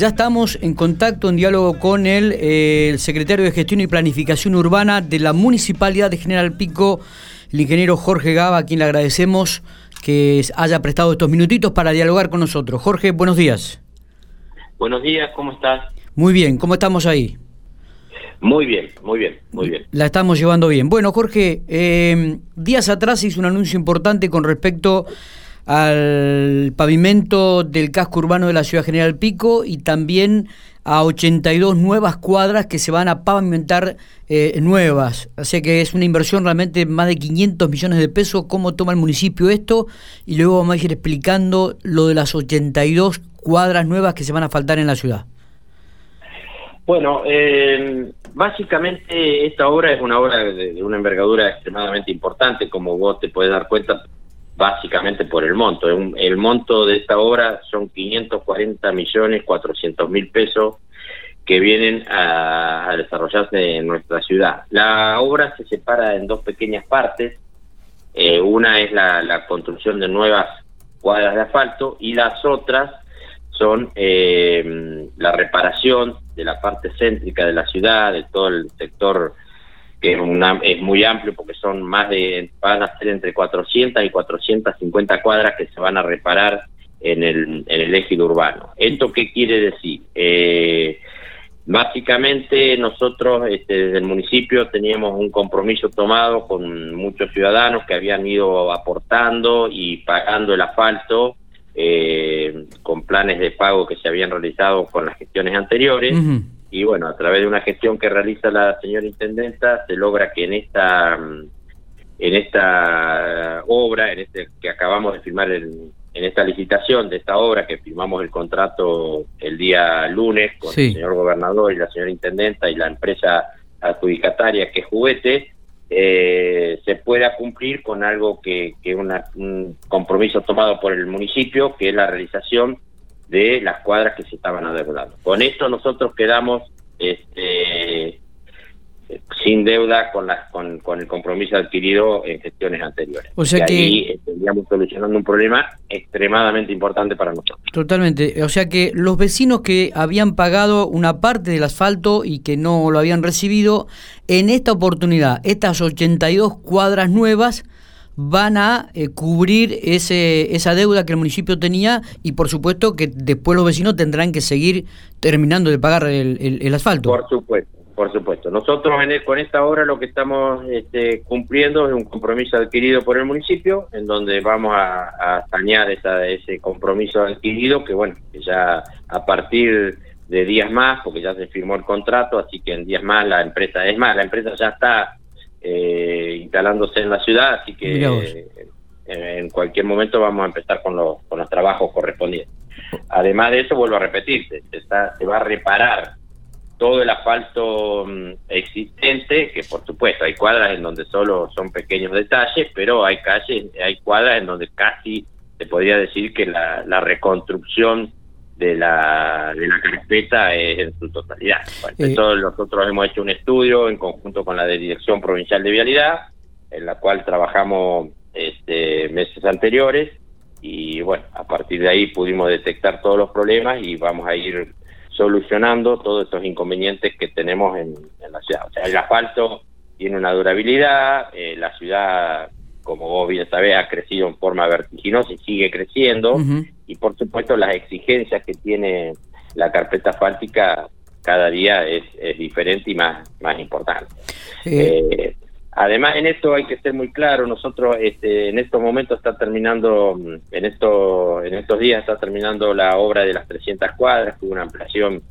Ya estamos en contacto, en diálogo con el, eh, el, secretario de Gestión y Planificación Urbana de la Municipalidad de General Pico, el ingeniero Jorge Gaba, a quien le agradecemos que haya prestado estos minutitos para dialogar con nosotros. Jorge, buenos días. Buenos días, ¿cómo estás? Muy bien, ¿cómo estamos ahí? Muy bien, muy bien, muy bien. La estamos llevando bien. Bueno, Jorge, eh, días atrás hizo un anuncio importante con respecto al pavimento del casco urbano de la ciudad General Pico y también a 82 nuevas cuadras que se van a pavimentar eh, nuevas. Así que es una inversión realmente más de 500 millones de pesos. ¿Cómo toma el municipio esto? Y luego vamos a ir explicando lo de las 82 cuadras nuevas que se van a faltar en la ciudad. Bueno, eh, básicamente esta obra es una obra de, de, una envergadura extremadamente importante, como vos te puedes dar cuenta, básicamente por el monto. El monto de esta obra son 540 millones 400 mil pesos que vienen a, desarrollarse en nuestra ciudad. La obra se separa en dos pequeñas partes. Eh, una es la, la, construcción de nuevas cuadras de asfalto y las otras son eh, la reparación de la parte céntrica de la ciudad, de todo el sector que es, una, es muy amplio porque son más de, van a ser entre 400 y 450 cuadras que se van a reparar en el, en el eje urbano. ¿Esto qué quiere decir? Eh, básicamente nosotros este, desde el municipio teníamos un compromiso tomado con muchos ciudadanos que habían ido aportando y pagando el asfalto eh, con planes de pago que se habían realizado con las gestiones anteriores. Y bueno, a través de una gestión que realiza la señora intendenta se logra que en esta en esta obra, en este que acabamos de firmar en, en esta licitación de esta obra que firmamos el contrato el día lunes con sí. el señor gobernador y la señora intendenta y la empresa adjudicataria que es Juguete, eh, se pueda cumplir con algo que, que una, un compromiso tomado por el municipio, que es la realización de las cuadras que se estaban adeudando. Con esto nosotros quedamos este, sin deuda con, la, con, con, el compromiso adquirido en gestiones anteriores. O sea y que ahí estaríamos solucionando un problema extremadamente importante para nosotros. Totalmente. O sea que los vecinos que habían pagado una parte del asfalto y que no lo habían recibido, en esta oportunidad, estas 82 cuadras nuevas van a eh, cubrir ese, esa deuda que el municipio tenía y por supuesto que después los vecinos tendrán que seguir terminando de pagar el, el, asfalto. Por supuesto, por supuesto. Nosotros en el, con esta obra lo que estamos este, cumpliendo es un compromiso adquirido por el municipio en donde vamos a, a sanear ese compromiso adquirido que bueno, ya a partir de días más, porque ya se firmó el contrato, así que en días más la empresa, es más, la empresa ya está eh, instalándose en la ciudad, así que eh, en cualquier momento vamos a empezar con los, con los trabajos correspondientes. Además de eso, vuelvo a repetirte, se, está, se va a reparar todo el asfalto um, existente, que por supuesto hay cuadras en donde solo son pequeños detalles, pero hay calles, hay cuadras en donde casi se podría decir que la, la reconstrucción de la, de la carpeta es en su totalidad. Bueno, eh, nosotros hemos hecho un estudio en conjunto con la de Dirección Provincial de Vialidad, en la cual trabajamos este, meses anteriores y bueno, a partir de ahí pudimos detectar todos los problemas y vamos a ir solucionando todos estos inconvenientes que tenemos en, en la ciudad. O sea, el asfalto tiene una durabilidad, eh, la ciudad como vos bien sabés, ha crecido en forma vertiginosa y sigue creciendo. Uh -huh. Y por supuesto las exigencias que tiene la carpeta asfáltica cada día es, es diferente y más, más importante. Eh. Eh, además, en esto hay que ser muy claro, nosotros este, en estos momentos está terminando, en, esto, en estos días está terminando la obra de las 300 cuadras, tuvo una ampliación,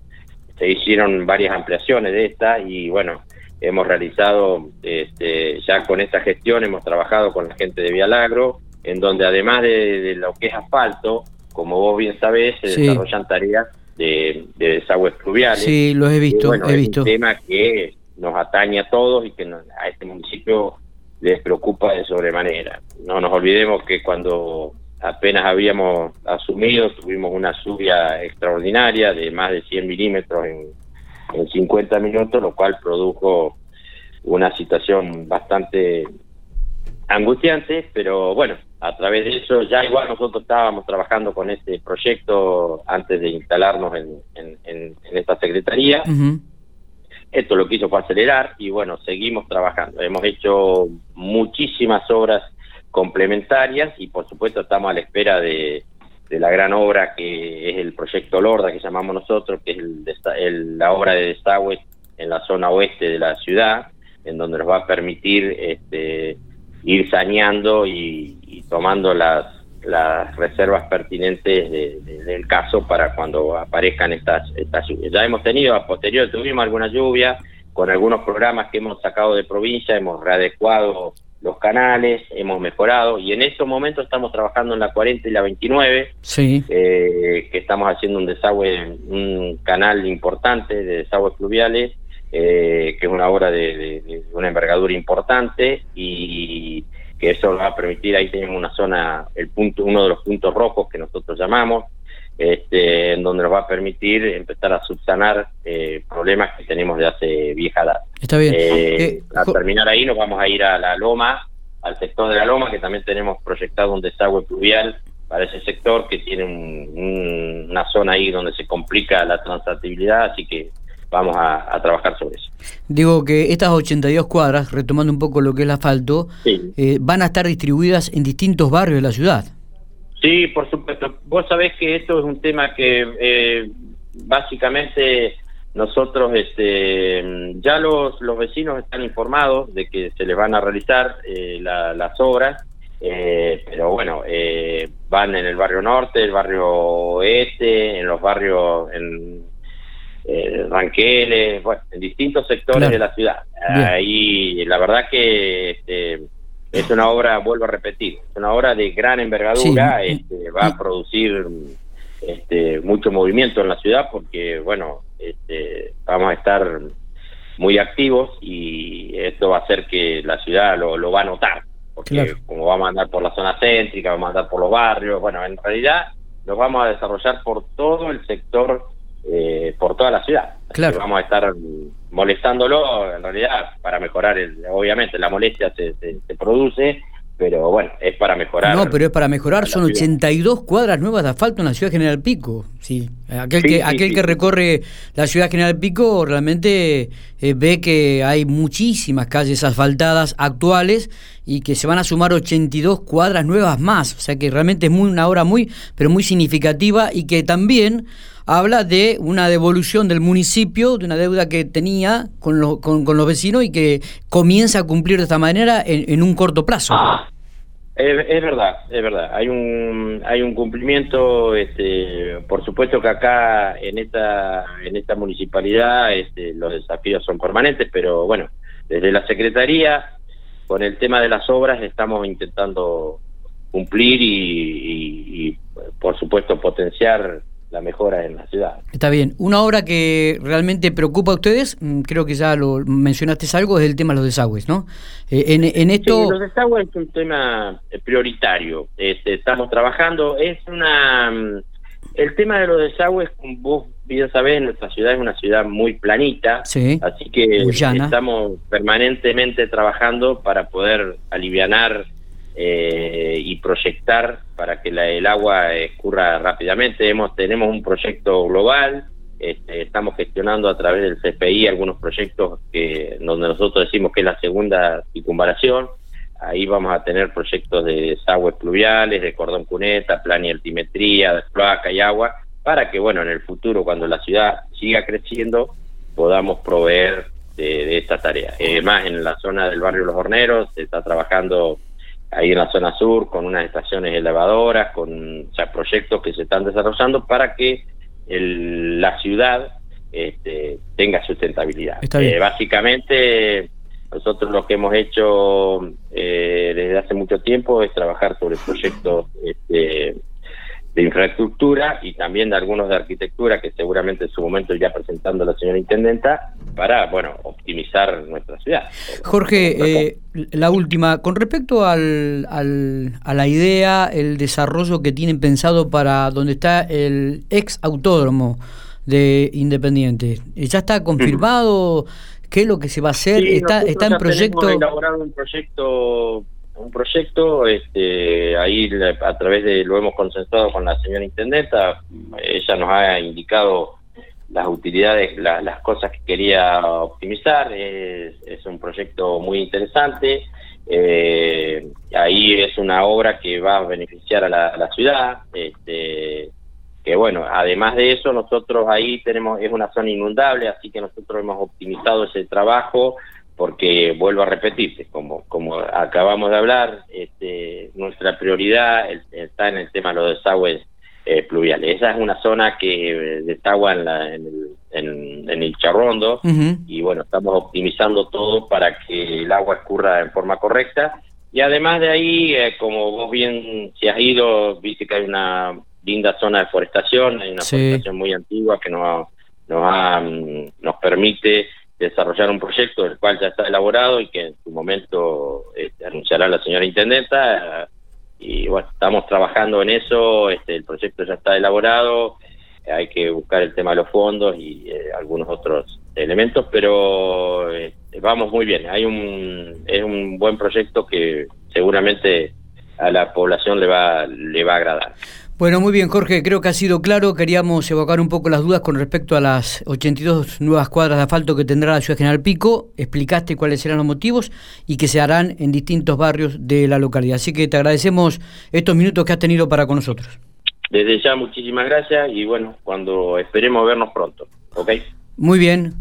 se hicieron varias ampliaciones de esta y bueno, hemos realizado este, ya con esta gestión, hemos trabajado con la gente de Vialagro, en donde además de, de lo que es asfalto, como vos bien sabés, se sí. desarrollan tareas de, de, desagües pluviales. Sí, los he visto, bueno, he es visto. un tema que nos atañe a todos y que nos, a este municipio les preocupa de sobremanera. No nos olvidemos que cuando apenas habíamos asumido, tuvimos una lluvia extraordinaria de más de 100 milímetros en en 50 minutos, lo cual produjo una situación bastante angustiante, pero bueno, a través de eso ya igual nosotros estábamos trabajando con este proyecto antes de instalarnos en, en, en, esta secretaría. Esto lo quiso fue acelerar y bueno, seguimos trabajando. Hemos hecho muchísimas obras complementarias y por supuesto estamos a la espera de, la gran obra que es el proyecto Lorda que llamamos nosotros, que es el, la obra de desagüe en la zona oeste de la ciudad, en donde nos va a permitir este, ir saneando y, tomando las, las reservas pertinentes del caso para cuando aparezcan estas, estas lluvias. Ya hemos tenido, a posterior tuvimos alguna lluvia, con algunos programas que hemos sacado de provincia, hemos readecuado los canales, hemos mejorado y en estos momentos estamos trabajando en la 40 y la 29, sí. Eh, que estamos haciendo un desagüe, un canal importante de desagües fluviales, eh, que es una obra de, una envergadura importante y que eso nos va a permitir, ahí tenemos una zona, el punto, uno de los puntos rojos que nosotros llamamos, este, en donde nos va a permitir empezar a subsanar eh, problemas que tenemos de hace vieja edad. Está bien. Eh, eh, a terminar ahí nos vamos a ir a la Loma, al sector de la Loma, que también tenemos proyectado un desagüe pluvial para ese sector que tiene una zona ahí donde se complica la transitabilidad, así que vamos a, trabajar sobre eso. Digo que estas 82 cuadras, retomando un poco lo que es el asfalto, van a estar distribuidas en distintos barrios de la ciudad. Sí, por supuesto. Vos sabés que esto es un tema que eh, básicamente nosotros, este, ya los, los vecinos están informados de que se les van a realizar eh, las obras, eh, pero bueno, van en el barrio norte, el barrio oeste, en los barrios, en Ranqueles, bueno, en distintos sectores de la ciudad. Ahí, la verdad que... Este, es una obra, vuelvo a repetir, es una obra de gran envergadura, este, va a producir este, mucho movimiento en la ciudad porque, bueno, este, vamos a estar muy activos y esto va a hacer que la ciudad lo, va a notar, porque como vamos a andar por la zona céntrica, vamos a andar por los barrios, bueno, en realidad nos vamos a desarrollar por todo el sector, eh, por toda la ciudad. Claro. Vamos a estar molestándolo, en realidad, para mejorar, el, obviamente la molestia se, se, produce, pero bueno, es para mejorar. No, pero es para mejorar, son 82 cuadras nuevas de asfalto en la ciudad General Pico. Sí, aquel que aquel que recorre la ciudad General Pico realmente eh, ve que hay muchísimas calles asfaltadas actuales y que se van a sumar 82 cuadras nuevas más, o sea que realmente es muy una obra muy pero muy significativa y que también habla de una devolución del municipio, de una deuda que tenía con, con, los vecinos y que comienza a cumplir de esta manera en, un corto plazo. Es, verdad, es verdad. Hay un hay un cumplimiento, este, por supuesto que acá en esta en esta municipalidad este, los desafíos son permanentes, pero bueno, desde la secretaría con el tema de las obras estamos intentando cumplir y por supuesto potenciar la mejora en la ciudad. Está bien. Una obra que realmente preocupa a ustedes, mm, creo que ya lo mencionaste algo, es el tema de los desagües, ¿no? Eh, en, esto... los desagües es un tema eh, prioritario. Este, estamos trabajando, es una... Mm, el tema de los desagües, vos bien sabés, nuestra ciudad es una ciudad muy planita, sí, así que estamos permanentemente trabajando para poder alivianar eh, y proyectar para que el agua escurra rápidamente. Hemos, tenemos un proyecto global, este, estamos gestionando a través del CPI algunos proyectos que donde nosotros decimos que es la segunda circunvalación. Ahí vamos a tener proyectos de desagües pluviales, de cordón cuneta, plan y altimetría, de cloaca y agua, para que, bueno, en el futuro, cuando la ciudad siga creciendo, podamos proveer de, esta tarea. Además, en la zona del barrio Los Horneros se está trabajando ahí en la zona sur con unas estaciones elevadoras, con proyectos que se están desarrollando para que la ciudad este, tenga sustentabilidad. Eh, básicamente, nosotros lo que hemos hecho eh, desde hace mucho tiempo es trabajar sobre proyectos este, de infraestructura y también de algunos de arquitectura que seguramente en su momento ya presentando la señora intendenta para bueno optimizar nuestra ciudad. Jorge, eh, la última con respecto al, al, a la idea, el desarrollo que tienen pensado para donde está el ex autódromo de Independiente, ¿ya está confirmado? ¿Qué es lo que se va a hacer? ¿Está, está en proyecto? elaborado un proyecto un proyecto, este, ahí a través de lo hemos consensuado con la señora intendenta, ella nos ha indicado las utilidades, las cosas que quería optimizar. Es, un proyecto muy interesante. Eh, ahí es una obra que va a beneficiar a la, ciudad. Este, que bueno, además de eso, nosotros ahí tenemos, es una zona inundable, así que nosotros hemos optimizado ese trabajo porque vuelvo a repetirte, como, como acabamos de hablar, este, nuestra prioridad está en el tema de los desagües eh, pluviales. Esa es una zona que eh, desagua en, en, el, Charrondo y bueno, estamos optimizando todo para que el agua escurra en forma correcta. Y además de ahí, eh, como vos bien si has ido, viste que hay una linda zona de forestación, hay una forestación muy antigua que nos, nos, mm, nos permite desarrollar un proyecto del cual ya está elaborado y que en su momento este, anunciará la señora intendenta y bueno, estamos trabajando en eso, este, el proyecto ya está elaborado, hay que buscar el tema de los fondos y eh, algunos otros elementos, pero eh, vamos muy bien, hay un, es un buen proyecto que seguramente a la población le va, le va a agradar. Bueno, muy bien, Jorge, creo que ha sido claro. Queríamos evocar un poco las dudas con respecto a las 82 nuevas cuadras de asfalto que tendrá la Ciudad General Pico. Explicaste cuáles serán los motivos y que se harán en distintos barrios de la localidad. Así que te agradecemos estos minutos que has tenido para con nosotros. Desde ya, muchísimas gracias y bueno, cuando esperemos vernos pronto. ¿Ok? Muy bien.